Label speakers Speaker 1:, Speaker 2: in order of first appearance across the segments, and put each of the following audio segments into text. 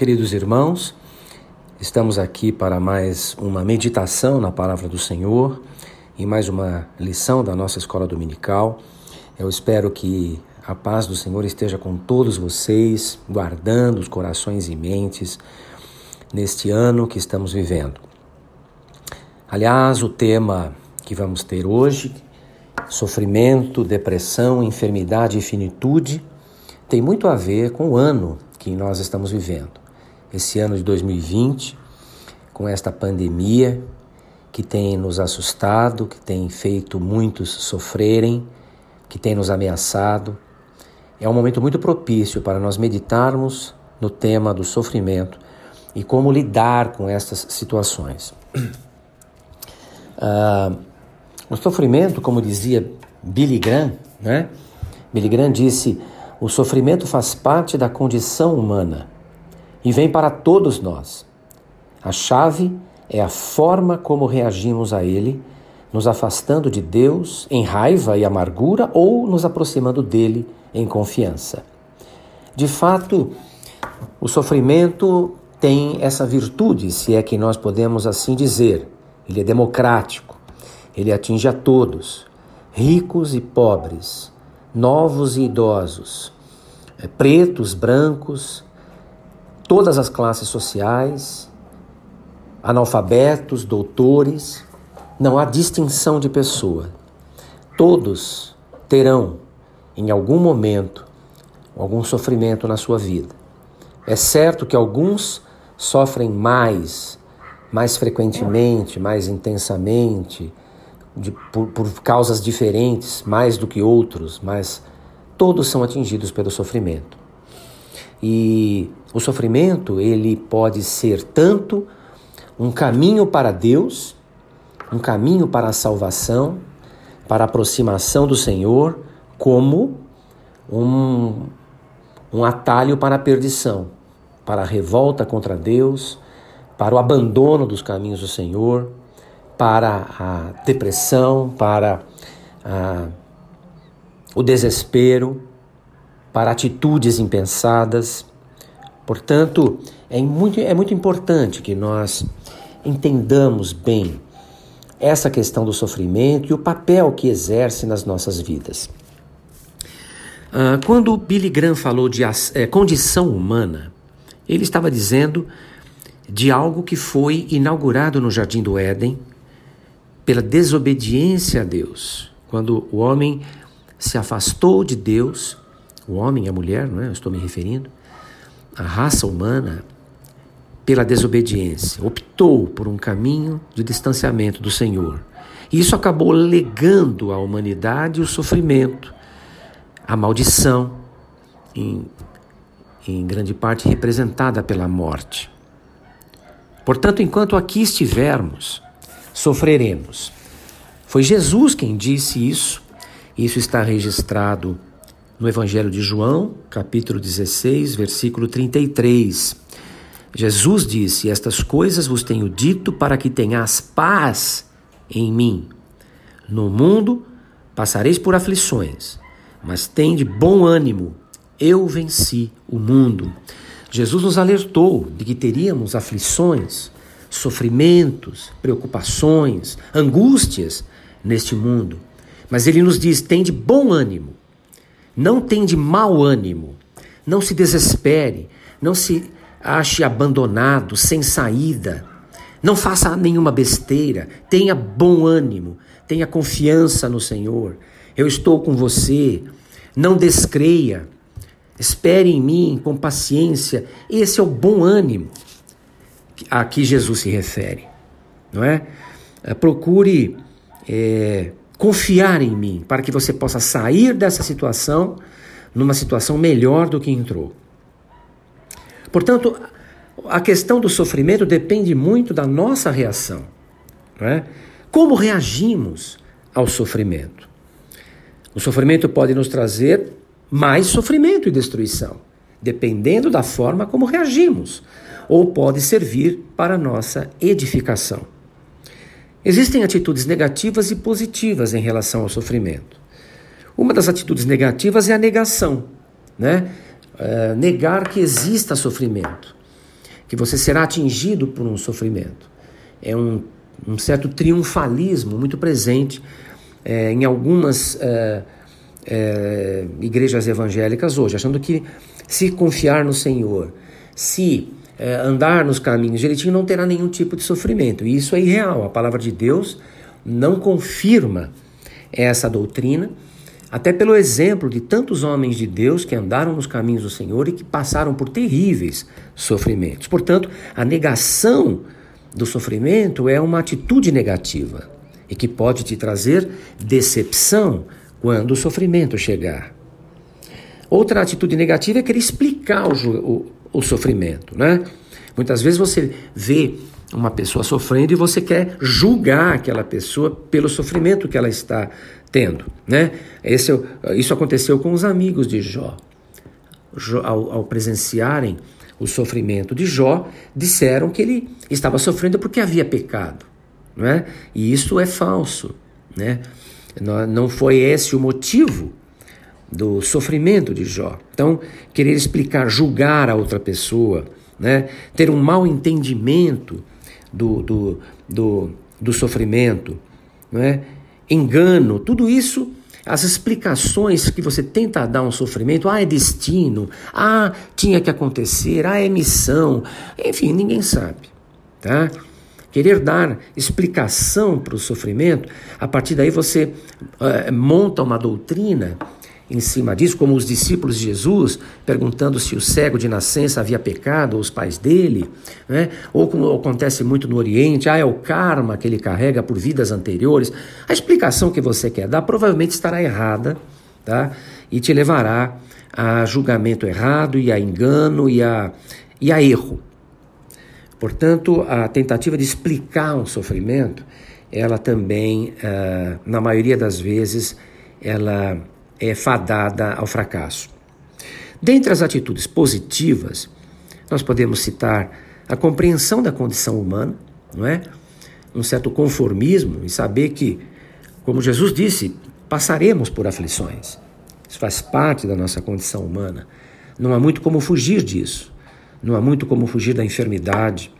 Speaker 1: Queridos irmãos, estamos aqui para mais uma meditação na palavra do Senhor e mais uma lição da nossa escola dominical. Eu espero que a paz do Senhor esteja com todos vocês, guardando os corações e mentes neste ano que estamos vivendo. Aliás, o tema que vamos ter hoje, sofrimento, depressão, enfermidade e finitude, tem muito a ver com o ano que nós estamos vivendo esse ano de 2020, com esta pandemia que tem nos assustado, que tem feito muitos sofrerem, que tem nos ameaçado. É um momento muito propício para nós meditarmos no tema do sofrimento e como lidar com estas situações. Uh, o sofrimento, como dizia Billy Graham, né? Billy Graham disse: o sofrimento faz parte da condição humana e vem para todos nós. A chave é a forma como reagimos a ele, nos afastando de Deus em raiva e amargura ou nos aproximando dele em confiança. De fato, o sofrimento tem essa virtude, se é que nós podemos assim dizer. Ele é democrático, ele atinge a todos, ricos e pobres, novos e idosos, pretos, brancos, todas as classes sociais, analfabetos, doutores, não há distinção de pessoa. Todos terão, em algum momento, algum sofrimento na sua vida. É certo que alguns sofrem mais, mais frequentemente, mais intensamente, de, por, por causas diferentes, mais do que outros, mas todos são atingidos pelo sofrimento. E o sofrimento, ele pode ser tanto um caminho para Deus, um caminho para a salvação, para a aproximação do Senhor, como um, um atalho para a perdição, para a revolta contra Deus, para o abandono dos caminhos do Senhor, para a depressão, para a, o desespero, para atitudes impensadas. Portanto, é muito, é muito importante que nós entendamos bem essa questão do sofrimento e o papel que exerce nas nossas vidas. Uh, quando Billy Graham falou de é, condição humana, ele estava dizendo de algo que foi inaugurado no Jardim do Éden pela desobediência a Deus. Quando o homem se afastou de Deus o homem e a mulher, não é? Eu estou me referindo, a raça humana, pela desobediência, optou por um caminho de distanciamento do Senhor. E isso acabou legando à humanidade o sofrimento, a maldição, em, em grande parte representada pela morte. Portanto, enquanto aqui estivermos, sofreremos. Foi Jesus quem disse isso, isso está registrado no Evangelho de João, capítulo 16, versículo 33. Jesus disse: Estas coisas vos tenho dito para que tenhas paz em mim. No mundo passareis por aflições, mas tende bom ânimo. Eu venci o mundo. Jesus nos alertou de que teríamos aflições, sofrimentos, preocupações, angústias neste mundo. Mas ele nos diz: tende bom ânimo. Não tem de mau ânimo, não se desespere, não se ache abandonado, sem saída. Não faça nenhuma besteira, tenha bom ânimo, tenha confiança no Senhor. Eu estou com você. Não descreia. Espere em mim com paciência. Esse é o bom ânimo a que Jesus se refere, não é? Procure é, confiar em mim, para que você possa sair dessa situação numa situação melhor do que entrou. Portanto, a questão do sofrimento depende muito da nossa reação. Não é? Como reagimos ao sofrimento? O sofrimento pode nos trazer mais sofrimento e destruição, dependendo da forma como reagimos, ou pode servir para nossa edificação. Existem atitudes negativas e positivas em relação ao sofrimento. Uma das atitudes negativas é a negação, né? É, negar que exista sofrimento. que você será atingido por um sofrimento. É um, um certo triunfalismo muito presente é, em algumas é, igrejas evangélicas hoje, achando que se confiar no Senhor, se é, andar nos caminhos direitinho, não terá nenhum tipo de sofrimento. E isso é irreal. A palavra de Deus não confirma essa doutrina, até pelo exemplo de tantos homens de Deus que andaram nos caminhos do Senhor e que passaram por terríveis sofrimentos. Portanto, a negação do sofrimento é uma atitude negativa e que pode te trazer decepção quando o sofrimento chegar. Outra atitude negativa é querer explicar o, o, o sofrimento, né? Muitas vezes você vê uma pessoa sofrendo e você quer julgar aquela pessoa pelo sofrimento que ela está tendo, né? Esse, isso aconteceu com os amigos de Jó. Ao, ao presenciarem o sofrimento de Jó, disseram que ele estava sofrendo porque havia pecado, não é? E isso é falso, né? Não foi esse o motivo do sofrimento de Jó. Então, querer explicar, julgar a outra pessoa, né? ter um mau entendimento do, do, do, do sofrimento, né? engano, tudo isso, as explicações que você tenta dar um sofrimento, ah, é destino, ah, tinha que acontecer, ah, é missão, enfim, ninguém sabe, tá? Querer dar explicação para o sofrimento, a partir daí você uh, monta uma doutrina em cima disso, como os discípulos de Jesus, perguntando se o cego de nascença havia pecado, ou os pais dele, né? ou como acontece muito no Oriente, ah, é o karma que ele carrega por vidas anteriores. A explicação que você quer dar provavelmente estará errada, tá? e te levará a julgamento errado, e a engano, e a, e a erro. Portanto, a tentativa de explicar um sofrimento, ela também, uh, na maioria das vezes, ela é fadada ao fracasso. Dentre as atitudes positivas, nós podemos citar a compreensão da condição humana, não é? Um certo conformismo e saber que, como Jesus disse, passaremos por aflições. Isso faz parte da nossa condição humana. Não há muito como fugir disso. Não há muito como fugir da enfermidade.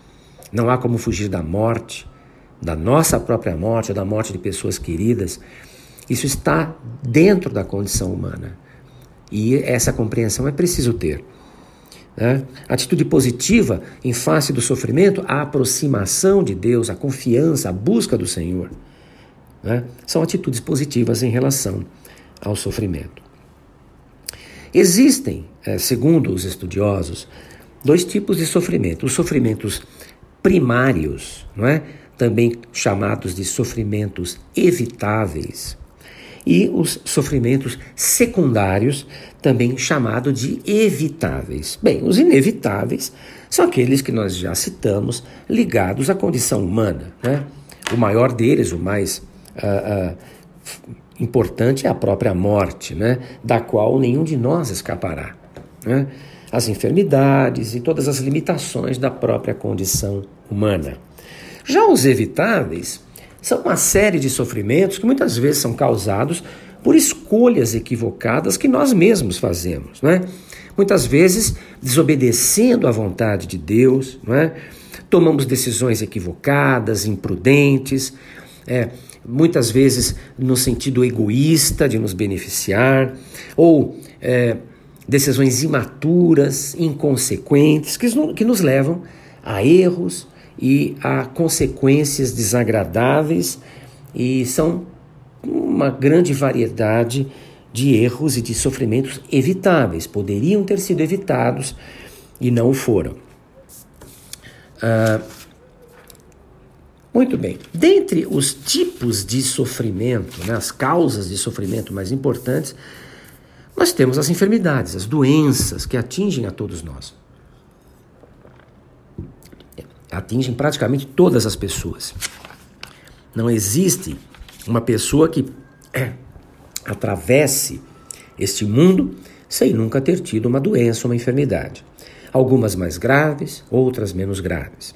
Speaker 1: Não há como fugir da morte, da nossa própria morte, da morte de pessoas queridas. Isso está dentro da condição humana. E essa compreensão é preciso ter. Né? Atitude positiva em face do sofrimento, a aproximação de Deus, a confiança, a busca do Senhor. Né? São atitudes positivas em relação ao sofrimento. Existem, eh, segundo os estudiosos, dois tipos de sofrimento: os sofrimentos primários, não é? também chamados de sofrimentos evitáveis, e os sofrimentos secundários, também chamados de evitáveis. Bem, os inevitáveis são aqueles que nós já citamos, ligados à condição humana. Né? O maior deles, o mais uh, uh, importante, é a própria morte, né? da qual nenhum de nós escapará. Né? As enfermidades e todas as limitações da própria condição humana. Já os evitáveis são uma série de sofrimentos que muitas vezes são causados por escolhas equivocadas que nós mesmos fazemos, não é? Muitas vezes desobedecendo à vontade de Deus, não é? Tomamos decisões equivocadas, imprudentes, é, muitas vezes no sentido egoísta de nos beneficiar, ou é, decisões imaturas, inconsequentes, que, que nos levam a erros, e há consequências desagradáveis e são uma grande variedade de erros e de sofrimentos evitáveis, poderiam ter sido evitados e não foram. Ah, muito bem. Dentre os tipos de sofrimento, né, as causas de sofrimento mais importantes, nós temos as enfermidades, as doenças que atingem a todos nós atingem praticamente todas as pessoas. Não existe uma pessoa que é, atravesse este mundo sem nunca ter tido uma doença, uma enfermidade. Algumas mais graves, outras menos graves.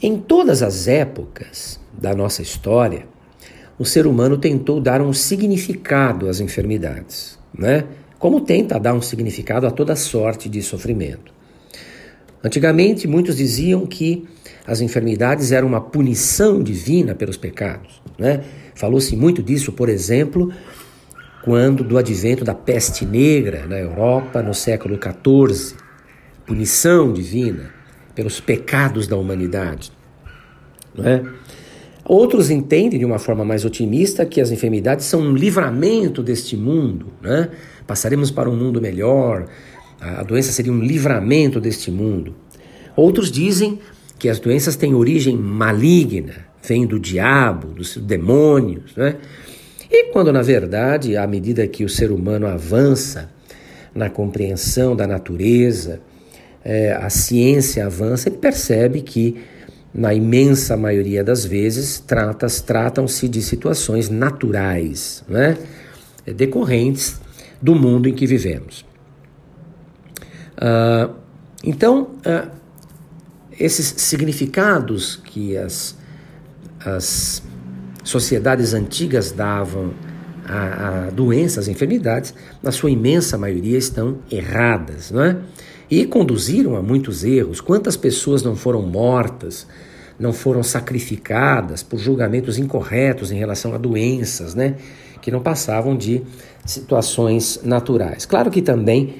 Speaker 1: Em todas as épocas da nossa história, o ser humano tentou dar um significado às enfermidades, né? como tenta dar um significado a toda sorte de sofrimento. Antigamente, muitos diziam que as enfermidades eram uma punição divina pelos pecados. Né? Falou-se muito disso, por exemplo, quando do advento da peste negra na Europa no século XIV. Punição divina pelos pecados da humanidade. Não é? Outros entendem de uma forma mais otimista que as enfermidades são um livramento deste mundo, né? Passaremos para um mundo melhor, a doença seria um livramento deste mundo. Outros dizem que as doenças têm origem maligna, vêm do diabo, dos demônios, né? E quando na verdade, à medida que o ser humano avança na compreensão da natureza, é, a ciência avança, ele percebe que na imensa maioria das vezes, tratas, tratam-se de situações naturais, né? decorrentes do mundo em que vivemos. Uh, então, uh, esses significados que as, as sociedades antigas davam a, a doenças, enfermidades, na sua imensa maioria estão erradas, não é? e conduziram a muitos erros. Quantas pessoas não foram mortas, não foram sacrificadas por julgamentos incorretos em relação a doenças, né? Que não passavam de situações naturais. Claro que também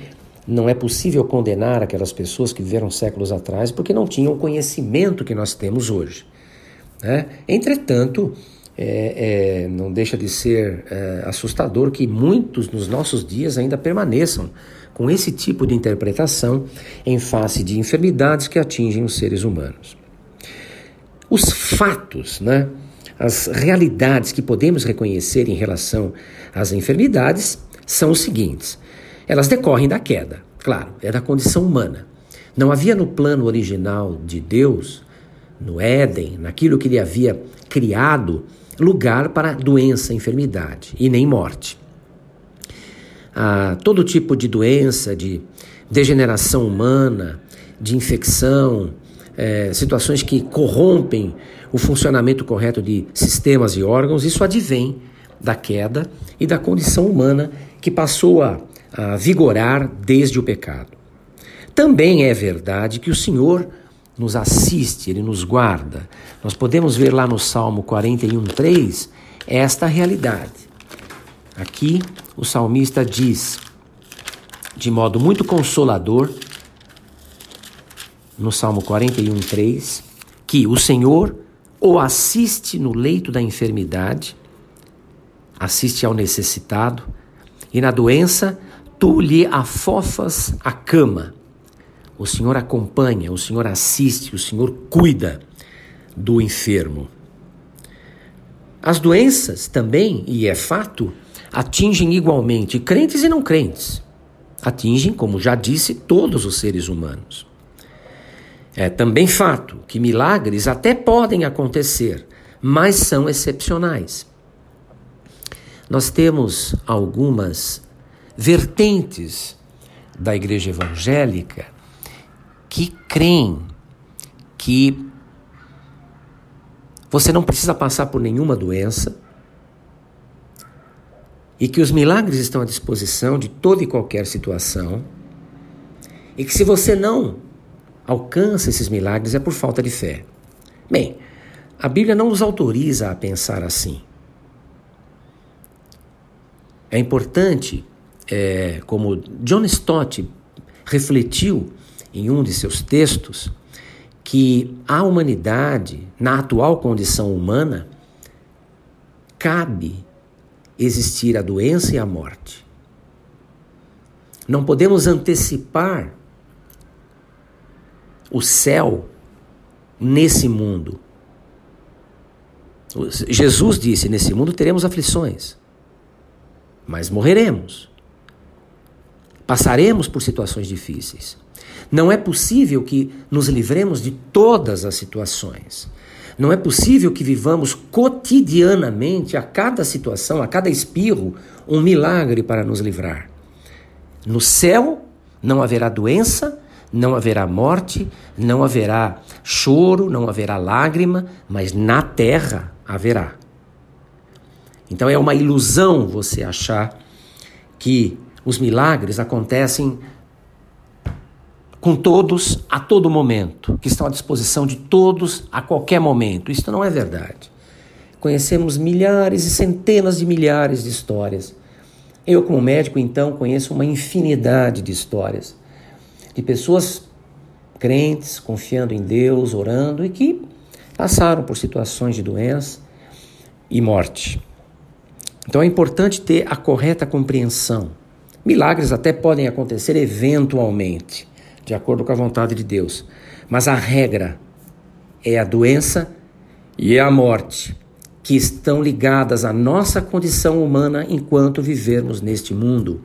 Speaker 1: não é possível condenar aquelas pessoas que viveram séculos atrás porque não tinham o conhecimento que nós temos hoje. Né? Entretanto, é, é, não deixa de ser é, assustador que muitos nos nossos dias ainda permaneçam com esse tipo de interpretação em face de enfermidades que atingem os seres humanos. Os fatos, né, as realidades que podemos reconhecer em relação às enfermidades são os seguintes: elas decorrem da queda, claro, é da condição humana. Não havia no plano original de Deus, no Éden, naquilo que ele havia criado, lugar para doença, enfermidade e nem morte a todo tipo de doença, de degeneração humana, de infecção, é, situações que corrompem o funcionamento correto de sistemas e órgãos, isso advém da queda e da condição humana que passou a, a vigorar desde o pecado. Também é verdade que o Senhor nos assiste, Ele nos guarda. Nós podemos ver lá no Salmo 41,3 esta realidade. Aqui o salmista diz, de modo muito consolador, no Salmo 41, 3, que o Senhor o assiste no leito da enfermidade, assiste ao necessitado, e na doença tu lhe afofas a cama. O Senhor acompanha, o Senhor assiste, o Senhor cuida do enfermo. As doenças também, e é fato, atingem igualmente crentes e não crentes. Atingem, como já disse, todos os seres humanos. É também fato que milagres até podem acontecer, mas são excepcionais. Nós temos algumas vertentes da igreja evangélica que creem que você não precisa passar por nenhuma doença, e que os milagres estão à disposição de toda e qualquer situação, e que se você não alcança esses milagres é por falta de fé. Bem, a Bíblia não nos autoriza a pensar assim. É importante, é, como John Stott refletiu em um de seus textos, que a humanidade, na atual condição humana, cabe existir a doença e a morte. Não podemos antecipar o céu nesse mundo. Jesus disse: Nesse mundo teremos aflições, mas morreremos. Passaremos por situações difíceis. Não é possível que nos livremos de todas as situações. Não é possível que vivamos cotidianamente, a cada situação, a cada espirro, um milagre para nos livrar. No céu não haverá doença, não haverá morte, não haverá choro, não haverá lágrima, mas na terra haverá. Então é uma ilusão você achar que os milagres acontecem com todos a todo momento, que estão à disposição de todos a qualquer momento. Isso não é verdade. Conhecemos milhares e centenas de milhares de histórias. Eu, como médico, então, conheço uma infinidade de histórias de pessoas crentes, confiando em Deus, orando e que passaram por situações de doença e morte. Então é importante ter a correta compreensão. Milagres até podem acontecer eventualmente, de acordo com a vontade de Deus, mas a regra é a doença e é a morte que estão ligadas à nossa condição humana enquanto vivermos neste mundo.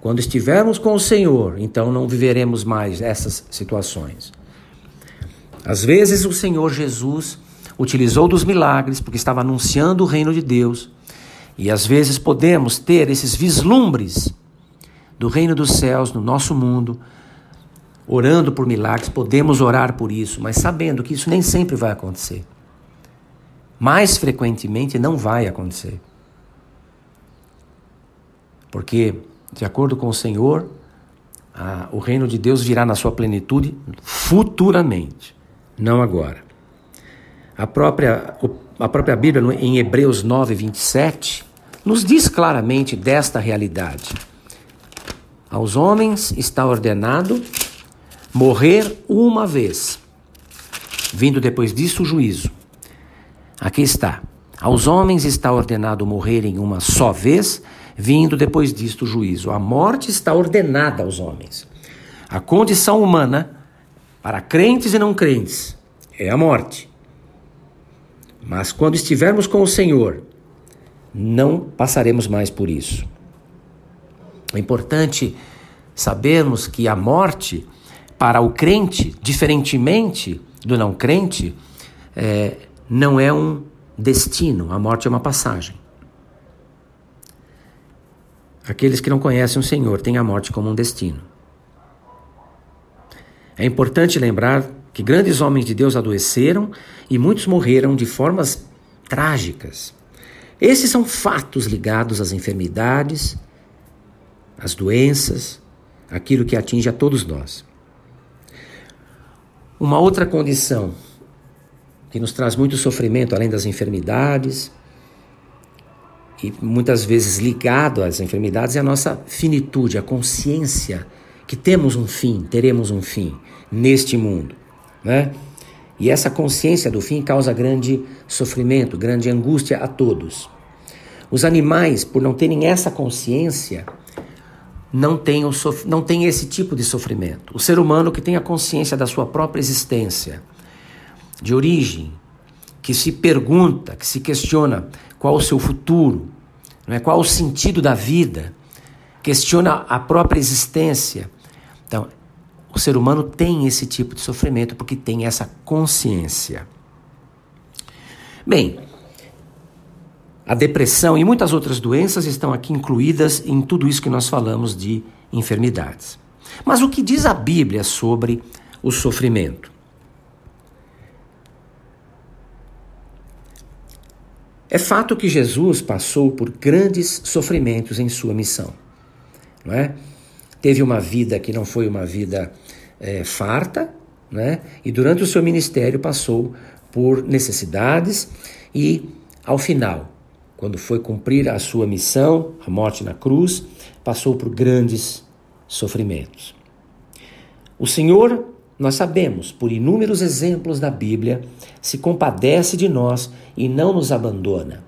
Speaker 1: Quando estivermos com o Senhor, então não viveremos mais essas situações. Às vezes o Senhor Jesus utilizou dos milagres porque estava anunciando o reino de Deus. E às vezes podemos ter esses vislumbres do reino dos céus no nosso mundo, orando por milagres, podemos orar por isso, mas sabendo que isso nem sempre vai acontecer mais frequentemente não vai acontecer. Porque, de acordo com o Senhor, a, o reino de Deus virá na sua plenitude futuramente, não agora. A própria, a própria Bíblia, em Hebreus 9, 27, nos diz claramente desta realidade. Aos homens está ordenado morrer uma vez, vindo depois disso o juízo. Aqui está. Aos homens está ordenado morrerem uma só vez, vindo depois disto o juízo. A morte está ordenada aos homens. A condição humana, para crentes e não crentes, é a morte. Mas quando estivermos com o Senhor, não passaremos mais por isso. É importante sabermos que a morte, para o crente, diferentemente do não crente, é, não é um destino, a morte é uma passagem. Aqueles que não conhecem o Senhor têm a morte como um destino. É importante lembrar que grandes homens de Deus adoeceram e muitos morreram de formas trágicas. Esses são fatos ligados às enfermidades, às doenças, aquilo que atinge a todos nós. Uma outra condição que nos traz muito sofrimento, além das enfermidades, e muitas vezes ligado às enfermidades, é a nossa finitude, a consciência que temos um fim, teremos um fim neste mundo, né? E essa consciência do fim causa grande sofrimento, grande angústia a todos. Os animais, por não terem essa consciência, não têm, o não têm esse tipo de sofrimento. O ser humano que tem a consciência da sua própria existência, de origem, que se pergunta, que se questiona qual o seu futuro, não é? qual o sentido da vida, questiona a própria existência. Então, o ser humano tem esse tipo de sofrimento porque tem essa consciência. Bem, a depressão e muitas outras doenças estão aqui incluídas em tudo isso que nós falamos de enfermidades. Mas o que diz a Bíblia sobre o sofrimento? É fato que Jesus passou por grandes sofrimentos em sua missão. Não é? Teve uma vida que não foi uma vida é, farta, né? e durante o seu ministério passou por necessidades e, ao final, quando foi cumprir a sua missão, a morte na cruz, passou por grandes sofrimentos. O Senhor nós sabemos, por inúmeros exemplos da Bíblia, se compadece de nós e não nos abandona.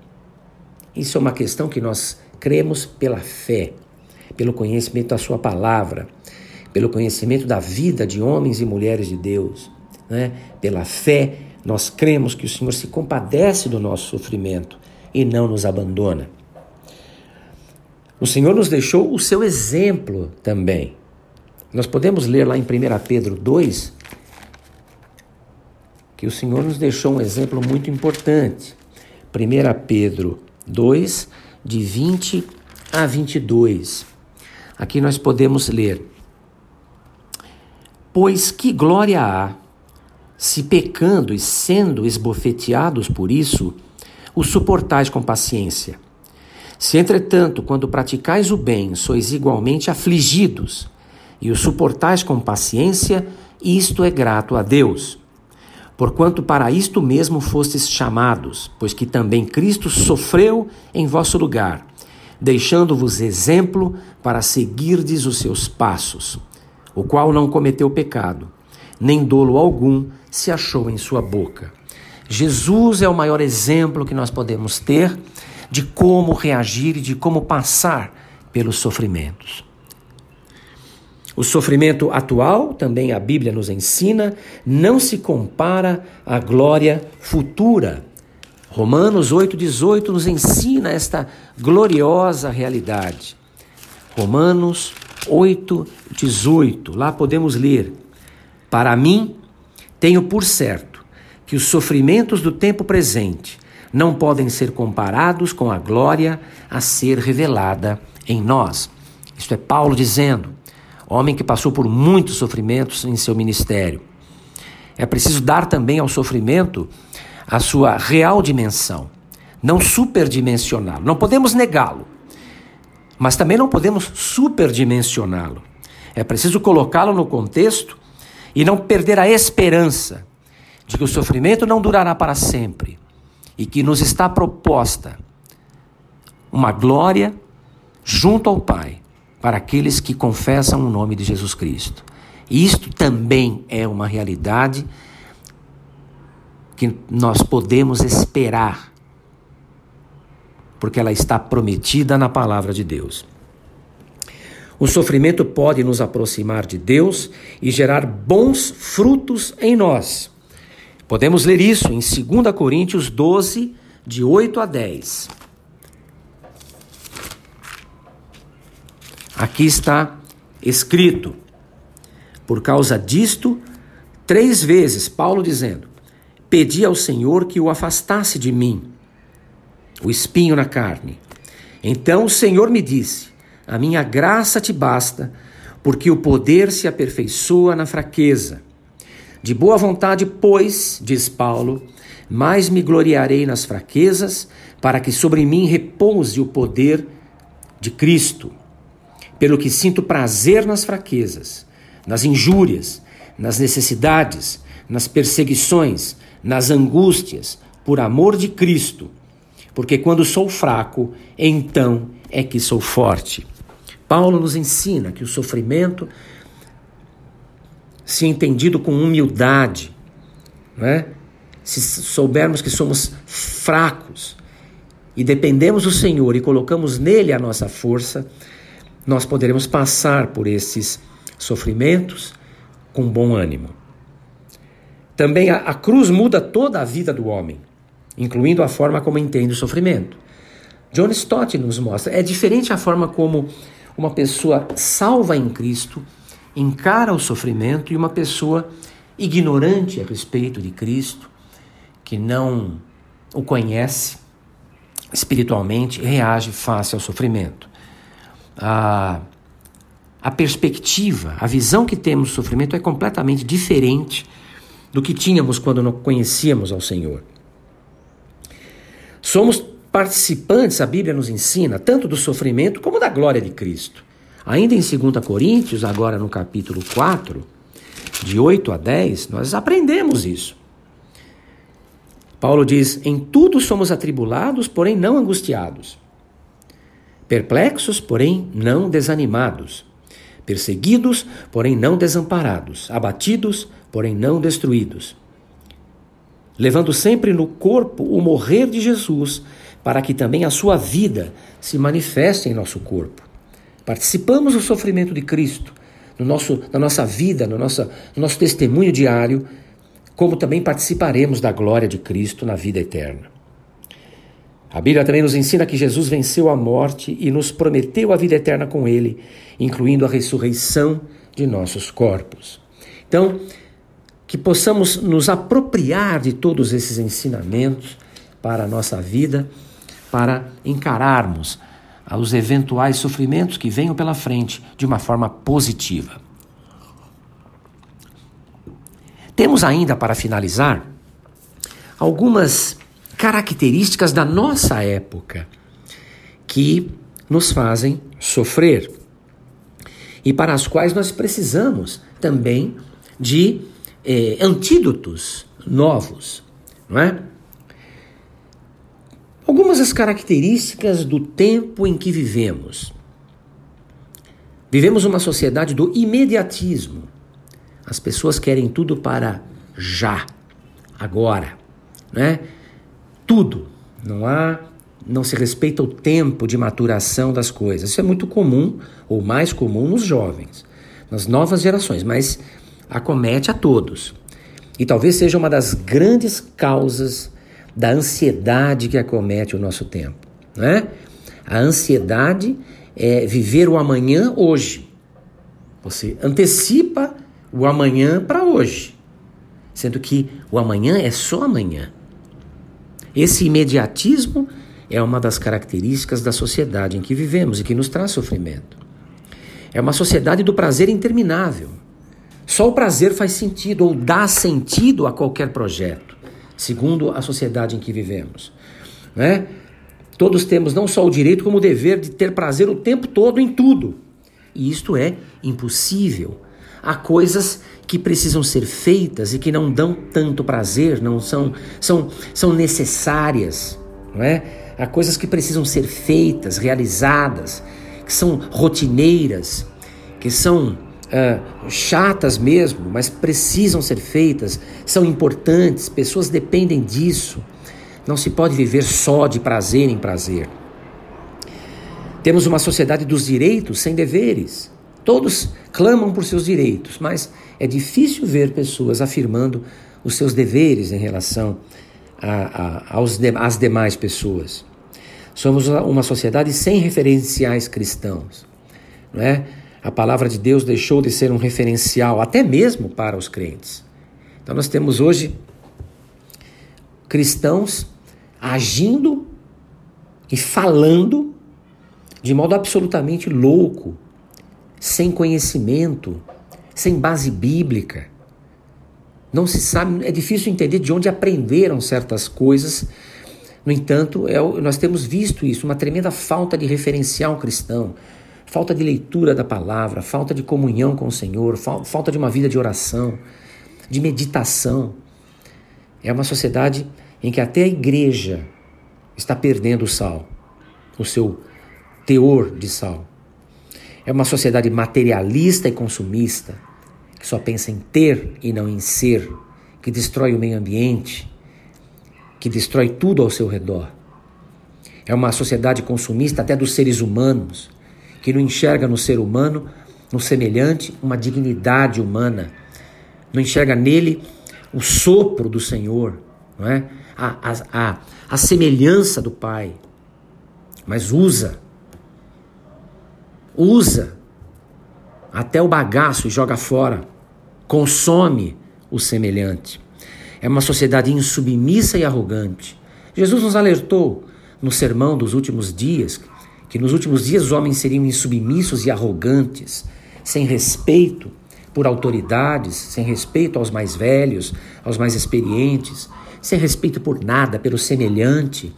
Speaker 1: Isso é uma questão que nós cremos pela fé, pelo conhecimento da Sua palavra, pelo conhecimento da vida de homens e mulheres de Deus. Né? Pela fé, nós cremos que o Senhor se compadece do nosso sofrimento e não nos abandona. O Senhor nos deixou o seu exemplo também. Nós podemos ler lá em 1 Pedro 2 que o Senhor nos deixou um exemplo muito importante. 1 Pedro 2, de 20 a 22. Aqui nós podemos ler: Pois que glória há, se pecando e sendo esbofeteados por isso, o suportais com paciência. Se, entretanto, quando praticais o bem, sois igualmente afligidos, e o suportais com paciência, isto é grato a Deus. Porquanto para isto mesmo fostes chamados, pois que também Cristo sofreu em vosso lugar, deixando-vos exemplo para seguirdes os seus passos, o qual não cometeu pecado, nem dolo algum se achou em sua boca. Jesus é o maior exemplo que nós podemos ter de como reagir e de como passar pelos sofrimentos. O sofrimento atual, também a Bíblia nos ensina, não se compara à glória futura. Romanos 8,18 nos ensina esta gloriosa realidade. Romanos 8,18, lá podemos ler: Para mim, tenho por certo que os sofrimentos do tempo presente não podem ser comparados com a glória a ser revelada em nós. Isto é Paulo dizendo, homem que passou por muitos sofrimentos em seu ministério. É preciso dar também ao sofrimento a sua real dimensão, não superdimensioná-lo. Não podemos negá-lo, mas também não podemos superdimensioná-lo. É preciso colocá-lo no contexto e não perder a esperança de que o sofrimento não durará para sempre e que nos está proposta uma glória junto ao Pai para aqueles que confessam o nome de Jesus Cristo. E isto também é uma realidade que nós podemos esperar, porque ela está prometida na palavra de Deus. O sofrimento pode nos aproximar de Deus e gerar bons frutos em nós. Podemos ler isso em 2 Coríntios 12, de 8 a 10. Aqui está escrito, por causa disto, três vezes, Paulo dizendo: Pedi ao Senhor que o afastasse de mim, o espinho na carne. Então o Senhor me disse: A minha graça te basta, porque o poder se aperfeiçoa na fraqueza. De boa vontade, pois, diz Paulo, mais me gloriarei nas fraquezas, para que sobre mim repouse o poder de Cristo pelo que sinto prazer nas fraquezas, nas injúrias, nas necessidades, nas perseguições, nas angústias, por amor de Cristo, porque quando sou fraco, então é que sou forte. Paulo nos ensina que o sofrimento, se entendido com humildade, né? se soubermos que somos fracos e dependemos do Senhor e colocamos nele a nossa força, nós poderemos passar por esses sofrimentos com bom ânimo. Também a, a, cruz muda toda a vida do homem, incluindo a forma como entende o sofrimento. John Stott nos mostra, é diferente a forma como uma pessoa salva em Cristo encara o sofrimento e uma pessoa ignorante a respeito de Cristo, que não o conhece espiritualmente, reage face ao sofrimento a, a perspectiva, a visão que temos do sofrimento é completamente diferente do que tínhamos quando não conhecíamos ao Senhor. Somos participantes, a Bíblia nos ensina, tanto do sofrimento como da glória de Cristo. Ainda em 2 Coríntios, agora no capítulo 4, de 8 a 10, nós aprendemos isso. Paulo diz: Em tudo somos atribulados, porém não angustiados perplexos, porém não desanimados, perseguidos, porém não desamparados, abatidos, porém não destruídos. Levando sempre no corpo o morrer de Jesus, para que também a sua vida se manifeste em nosso corpo. Participamos do sofrimento de Cristo, no nosso, na nossa vida, no nosso, no nosso testemunho diário, como também participaremos da glória de Cristo na vida eterna. A Bíblia também nos ensina que Jesus venceu a morte e nos prometeu a vida eterna com Ele, incluindo a ressurreição de nossos corpos. Então, que possamos nos apropriar de todos esses ensinamentos para a nossa vida, para encararmos os eventuais sofrimentos que venham pela frente de uma forma positiva. Temos ainda, para finalizar, algumas características da nossa época que nos fazem sofrer. e para as quais nós precisamos também de é, antídotos novos, não é? Algumas das características do tempo em que vivemos. Vivemos uma sociedade do imediatismo. As pessoas querem tudo para já, agora, né? Tudo. Não há, não se respeita o tempo de maturação das coisas. Isso é muito comum, ou mais comum nos jovens, nas novas gerações, mas acomete a todos. E talvez seja uma das grandes causas da ansiedade que acomete o nosso tempo. Né? A ansiedade é viver o amanhã hoje. Você antecipa o amanhã para hoje, sendo que o amanhã é só amanhã. Esse imediatismo é uma das características da sociedade em que vivemos e que nos traz sofrimento. É uma sociedade do prazer interminável. Só o prazer faz sentido ou dá sentido a qualquer projeto segundo a sociedade em que vivemos. Né? Todos temos não só o direito, como o dever de ter prazer o tempo todo em tudo. E isto é impossível. Há coisas que precisam ser feitas e que não dão tanto prazer, não são, são, são necessárias. Não é? Há coisas que precisam ser feitas, realizadas, que são rotineiras, que são uh, chatas mesmo, mas precisam ser feitas, são importantes, pessoas dependem disso. Não se pode viver só de prazer em prazer. Temos uma sociedade dos direitos sem deveres. Todos clamam por seus direitos, mas é difícil ver pessoas afirmando os seus deveres em relação aos de, às demais pessoas. Somos uma sociedade sem referenciais cristãos, não é? A palavra de Deus deixou de ser um referencial, até mesmo para os crentes. Então nós temos hoje cristãos agindo e falando de modo absolutamente louco, sem conhecimento, sem base bíblica. Não se sabe, é difícil entender de onde aprenderam certas coisas. No entanto, é, nós temos visto isso, uma tremenda falta de referencial cristão falta de leitura da palavra, falta de comunhão com o Senhor, falta de uma vida de oração, de meditação. É uma sociedade em que até a igreja está perdendo o sal, o seu teor de sal. É uma sociedade materialista e consumista, que só pensa em ter e não em ser, que destrói o meio ambiente, que destrói tudo ao seu redor. É uma sociedade consumista até dos seres humanos, que não enxerga no ser humano, no semelhante, uma dignidade humana, não enxerga nele o sopro do Senhor, não é? a, a, a, a semelhança do Pai, mas usa, usa até o bagaço e joga fora, consome o semelhante. É uma sociedade insubmissa e arrogante. Jesus nos alertou no sermão dos últimos dias que nos últimos dias os homens seriam insubmissos e arrogantes, sem respeito por autoridades, sem respeito aos mais velhos, aos mais experientes, sem respeito por nada, pelo semelhante.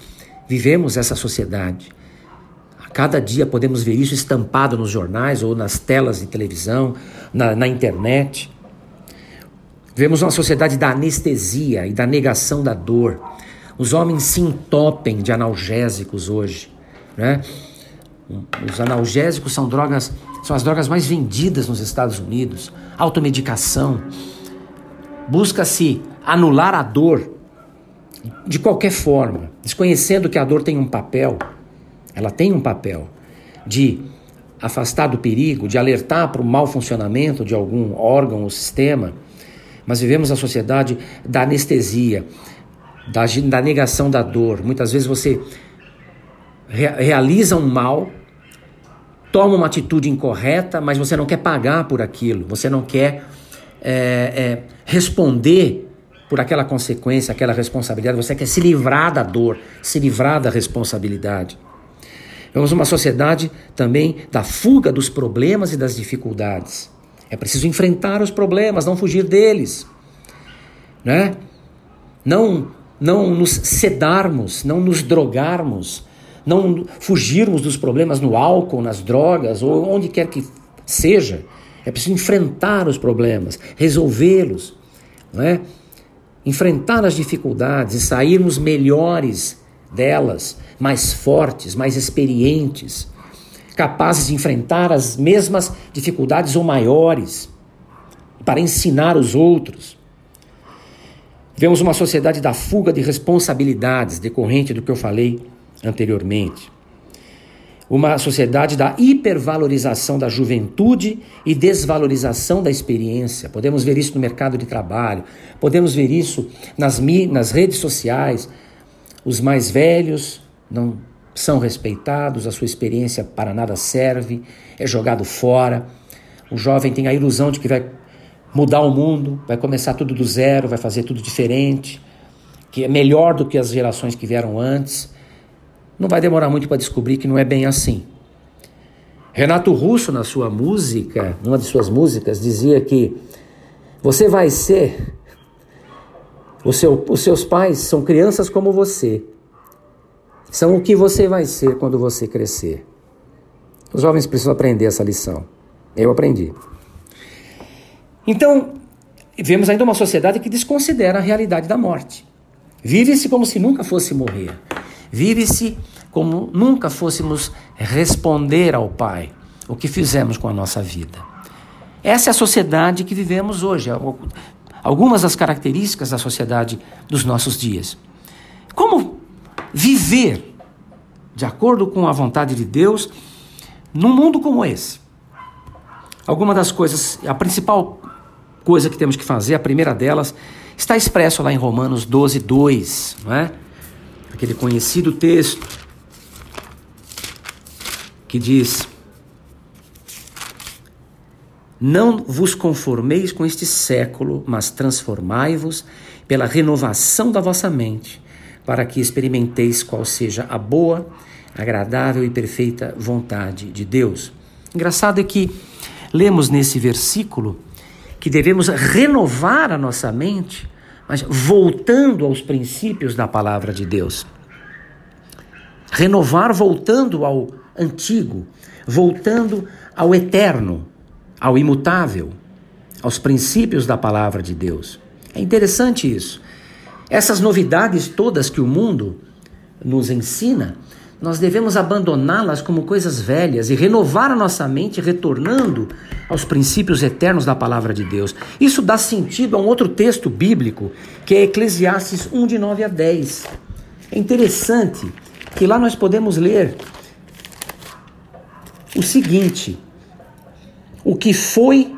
Speaker 1: Vivemos essa sociedade. A cada dia podemos ver isso estampado nos jornais ou nas telas de televisão, na, na internet. Vemos uma sociedade da anestesia e da negação da dor. Os homens se entopem de analgésicos hoje. Né? Os analgésicos são drogas, são as drogas mais vendidas nos Estados Unidos. Automedicação. Busca-se anular a dor de qualquer forma, desconhecendo que a dor tem um papel. Ela tem um papel de afastar do perigo, de alertar para o mau funcionamento de algum órgão ou sistema. Mas vivemos a sociedade da anestesia, da, da negação da dor. Muitas vezes você realiza um mal toma uma atitude incorreta, mas você não quer pagar por aquilo, você não quer é, é, responder por aquela consequência, aquela responsabilidade, você quer se livrar da dor, se livrar da responsabilidade. Vemos uma sociedade também da fuga dos problemas e das dificuldades. É preciso enfrentar os problemas, não fugir deles. Né? Não, não nos sedarmos, não nos drogarmos, não fugirmos dos problemas no álcool, nas drogas ou onde quer que seja. É preciso enfrentar os problemas, resolvê-los, não é? enfrentar as dificuldades e sairmos melhores delas, mais fortes, mais experientes, capazes de enfrentar as mesmas dificuldades ou maiores, para ensinar os outros. Vemos uma sociedade da fuga de responsabilidades, decorrente do que eu falei anteriormente. Uma sociedade da hipervalorização da juventude e desvalorização da experiência. Podemos ver isso no mercado de trabalho, podemos ver isso nas, nas redes sociais. Os mais velhos não são respeitados, a sua experiência para nada serve, é jogado fora. O jovem tem a ilusão de que vai mudar o mundo, vai começar tudo do zero, vai fazer tudo diferente, que é melhor do que as gerações que vieram antes. Não vai demorar muito para descobrir que não é bem assim. Renato Russo, na sua música, numa de suas músicas, dizia que você vai ser. Seu, os seus pais são crianças como você. São o que você vai ser quando você crescer. Os jovens precisam aprender essa lição. Eu aprendi. Então, vemos ainda uma sociedade que desconsidera a realidade da morte. Vive-se como se nunca fosse morrer. Vive-se como nunca fôssemos responder ao Pai o que fizemos com a nossa vida. Essa é a sociedade que vivemos hoje, algumas das características da sociedade dos nossos dias. Como viver de acordo com a vontade de Deus num mundo como esse? Alguma das coisas, a principal coisa que temos que fazer, a primeira delas, está expresso lá em Romanos 12, 2, não é? Aquele conhecido texto que diz: Não vos conformeis com este século, mas transformai-vos pela renovação da vossa mente, para que experimenteis qual seja a boa, agradável e perfeita vontade de Deus. Engraçado é que lemos nesse versículo que devemos renovar a nossa mente, mas voltando aos princípios da palavra de Deus. Renovar voltando ao antigo, voltando ao eterno, ao imutável, aos princípios da palavra de Deus. É interessante isso. Essas novidades todas que o mundo nos ensina, nós devemos abandoná-las como coisas velhas e renovar a nossa mente retornando aos princípios eternos da palavra de Deus. Isso dá sentido a um outro texto bíblico, que é Eclesiastes 1 de 9 a 10. É interessante que lá nós podemos ler o seguinte: O que foi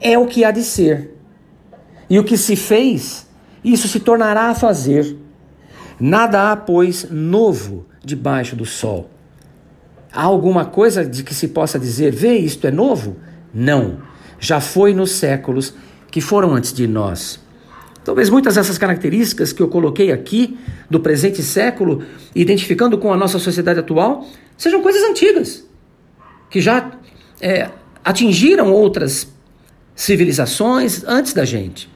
Speaker 1: é o que há de ser. E o que se fez, isso se tornará a fazer. Nada há, pois, novo debaixo do sol. Há alguma coisa de que se possa dizer, vê, isto é novo? Não. Já foi nos séculos que foram antes de nós. Talvez muitas dessas características que eu coloquei aqui, do presente século, identificando com a nossa sociedade atual, sejam coisas antigas, que já é, atingiram outras civilizações antes da gente.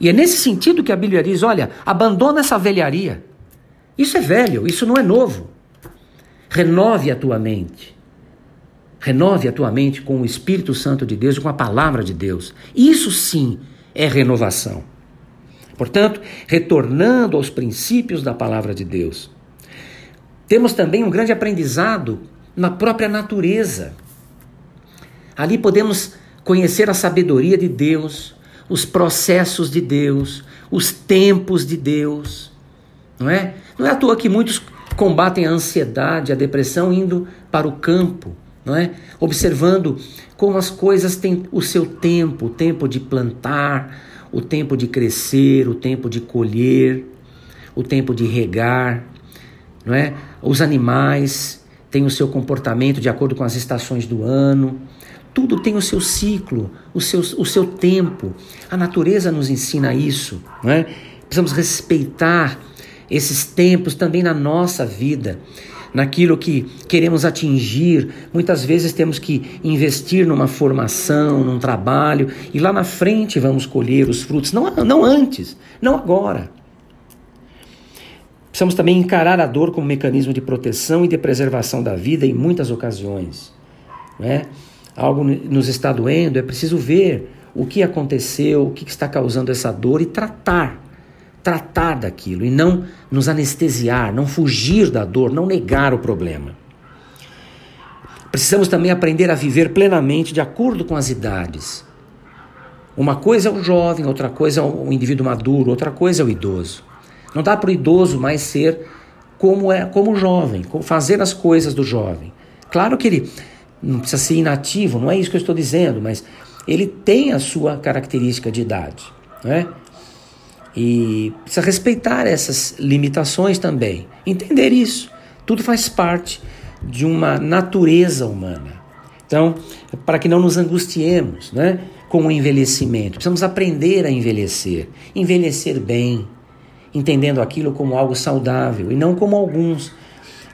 Speaker 1: E é nesse sentido que a Bíblia diz: olha, abandona essa velharia. Isso é velho, isso não é novo. Renove a tua mente. Renove a tua mente com o Espírito Santo de Deus e com a palavra de Deus. Isso sim é renovação. Portanto, retornando aos princípios da palavra de Deus. Temos também um grande aprendizado na própria natureza. Ali podemos conhecer a sabedoria de Deus, os processos de Deus, os tempos de Deus, não é? Não é à toa que muitos combatem a ansiedade, a depressão indo para o campo, não é? Observando como as coisas têm o seu tempo, o tempo de plantar, o tempo de crescer, o tempo de colher, o tempo de regar, não é? Os animais têm o seu comportamento de acordo com as estações do ano. Tudo tem o seu ciclo, o seu, o seu tempo. A natureza nos ensina isso, não é? Precisamos respeitar esses tempos também na nossa vida, naquilo que queremos atingir. Muitas vezes temos que investir numa formação, num trabalho, e lá na frente vamos colher os frutos, não, não antes, não agora. Precisamos também encarar a dor como mecanismo de proteção e de preservação da vida em muitas ocasiões. Né? algo nos está doendo, é preciso ver o que aconteceu, o que está causando essa dor e tratar. Tratar daquilo e não nos anestesiar, não fugir da dor, não negar o problema. Precisamos também aprender a viver plenamente de acordo com as idades. Uma coisa é o jovem, outra coisa é o indivíduo maduro, outra coisa é o idoso. Não dá para o idoso mais ser como é como o jovem, fazer as coisas do jovem. Claro que ele não precisa ser inativo, não é isso que eu estou dizendo, mas ele tem a sua característica de idade, né? E precisa respeitar essas limitações também, entender isso. Tudo faz parte de uma natureza humana. Então, para que não nos angustiemos, né, com o envelhecimento, precisamos aprender a envelhecer, envelhecer bem, entendendo aquilo como algo saudável. E não como alguns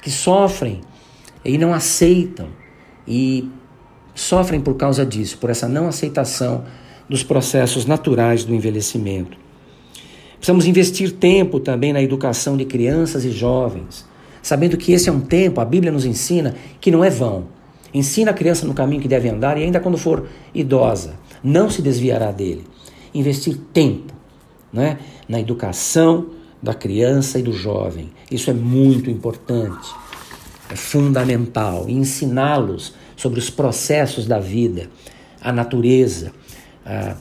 Speaker 1: que sofrem e não aceitam. E sofrem por causa disso, por essa não aceitação dos processos naturais do envelhecimento. Precisamos investir tempo também na educação de crianças e jovens, sabendo que esse é um tempo, a Bíblia nos ensina, que não é vão. Ensina a criança no caminho que deve andar e ainda quando for idosa, não se desviará dele. Investir tempo né, na educação da criança e do jovem. Isso é muito importante, é fundamental. Ensiná-los sobre os processos da vida, a natureza, a,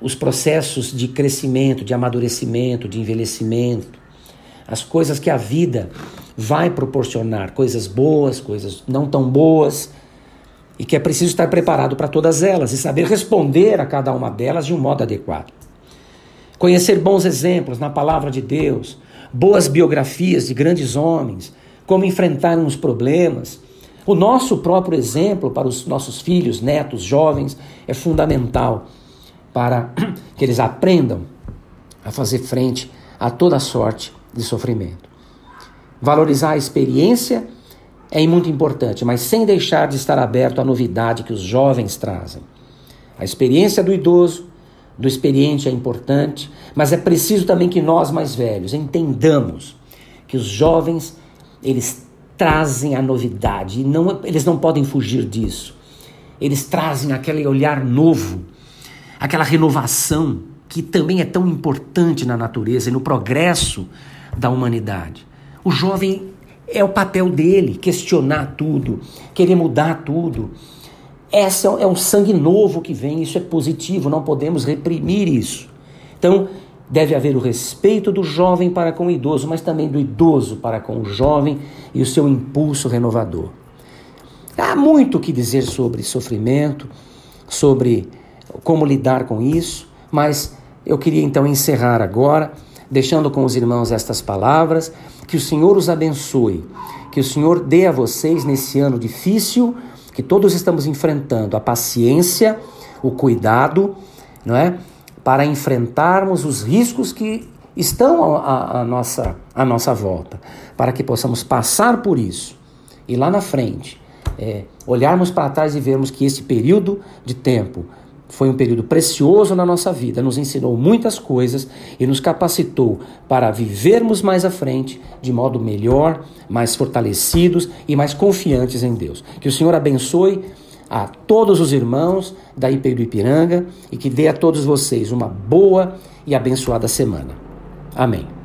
Speaker 1: os processos de crescimento, de amadurecimento, de envelhecimento, as coisas que a vida vai proporcionar, coisas boas, coisas não tão boas, e que é preciso estar preparado para todas elas e saber responder a cada uma delas de um modo adequado. Conhecer bons exemplos na palavra de Deus, boas biografias de grandes homens, como enfrentaram os problemas, o nosso próprio exemplo para os nossos filhos, netos, jovens é fundamental para que eles aprendam a fazer frente a toda sorte de sofrimento. Valorizar a experiência é muito importante, mas sem deixar de estar aberto à novidade que os jovens trazem. A experiência do idoso, do experiente é importante, mas é preciso também que nós mais velhos entendamos que os jovens eles trazem a novidade e não, eles não podem fugir disso. Eles trazem aquele olhar novo, aquela renovação que também é tão importante na natureza e no progresso da humanidade. O jovem é o papel dele questionar tudo, querer mudar tudo. Esse é um sangue novo que vem, isso é positivo, não podemos reprimir isso. Então, Deve haver o respeito do jovem para com o idoso, mas também do idoso para com o jovem e o seu impulso renovador. Há muito o que dizer sobre sofrimento, sobre como lidar com isso, mas eu queria então encerrar agora, deixando com os irmãos estas palavras. Que o Senhor os abençoe, que o Senhor dê a vocês nesse ano difícil que todos estamos enfrentando a paciência, o cuidado, não é? para enfrentarmos os riscos que estão à, à, nossa, à nossa volta, para que possamos passar por isso e lá na frente é, olharmos para trás e vermos que esse período de tempo foi um período precioso na nossa vida, nos ensinou muitas coisas e nos capacitou para vivermos mais à frente de modo melhor, mais fortalecidos e mais confiantes em Deus. Que o Senhor abençoe a todos os irmãos da IPI do Ipiranga e que dê a todos vocês uma boa e abençoada semana. Amém.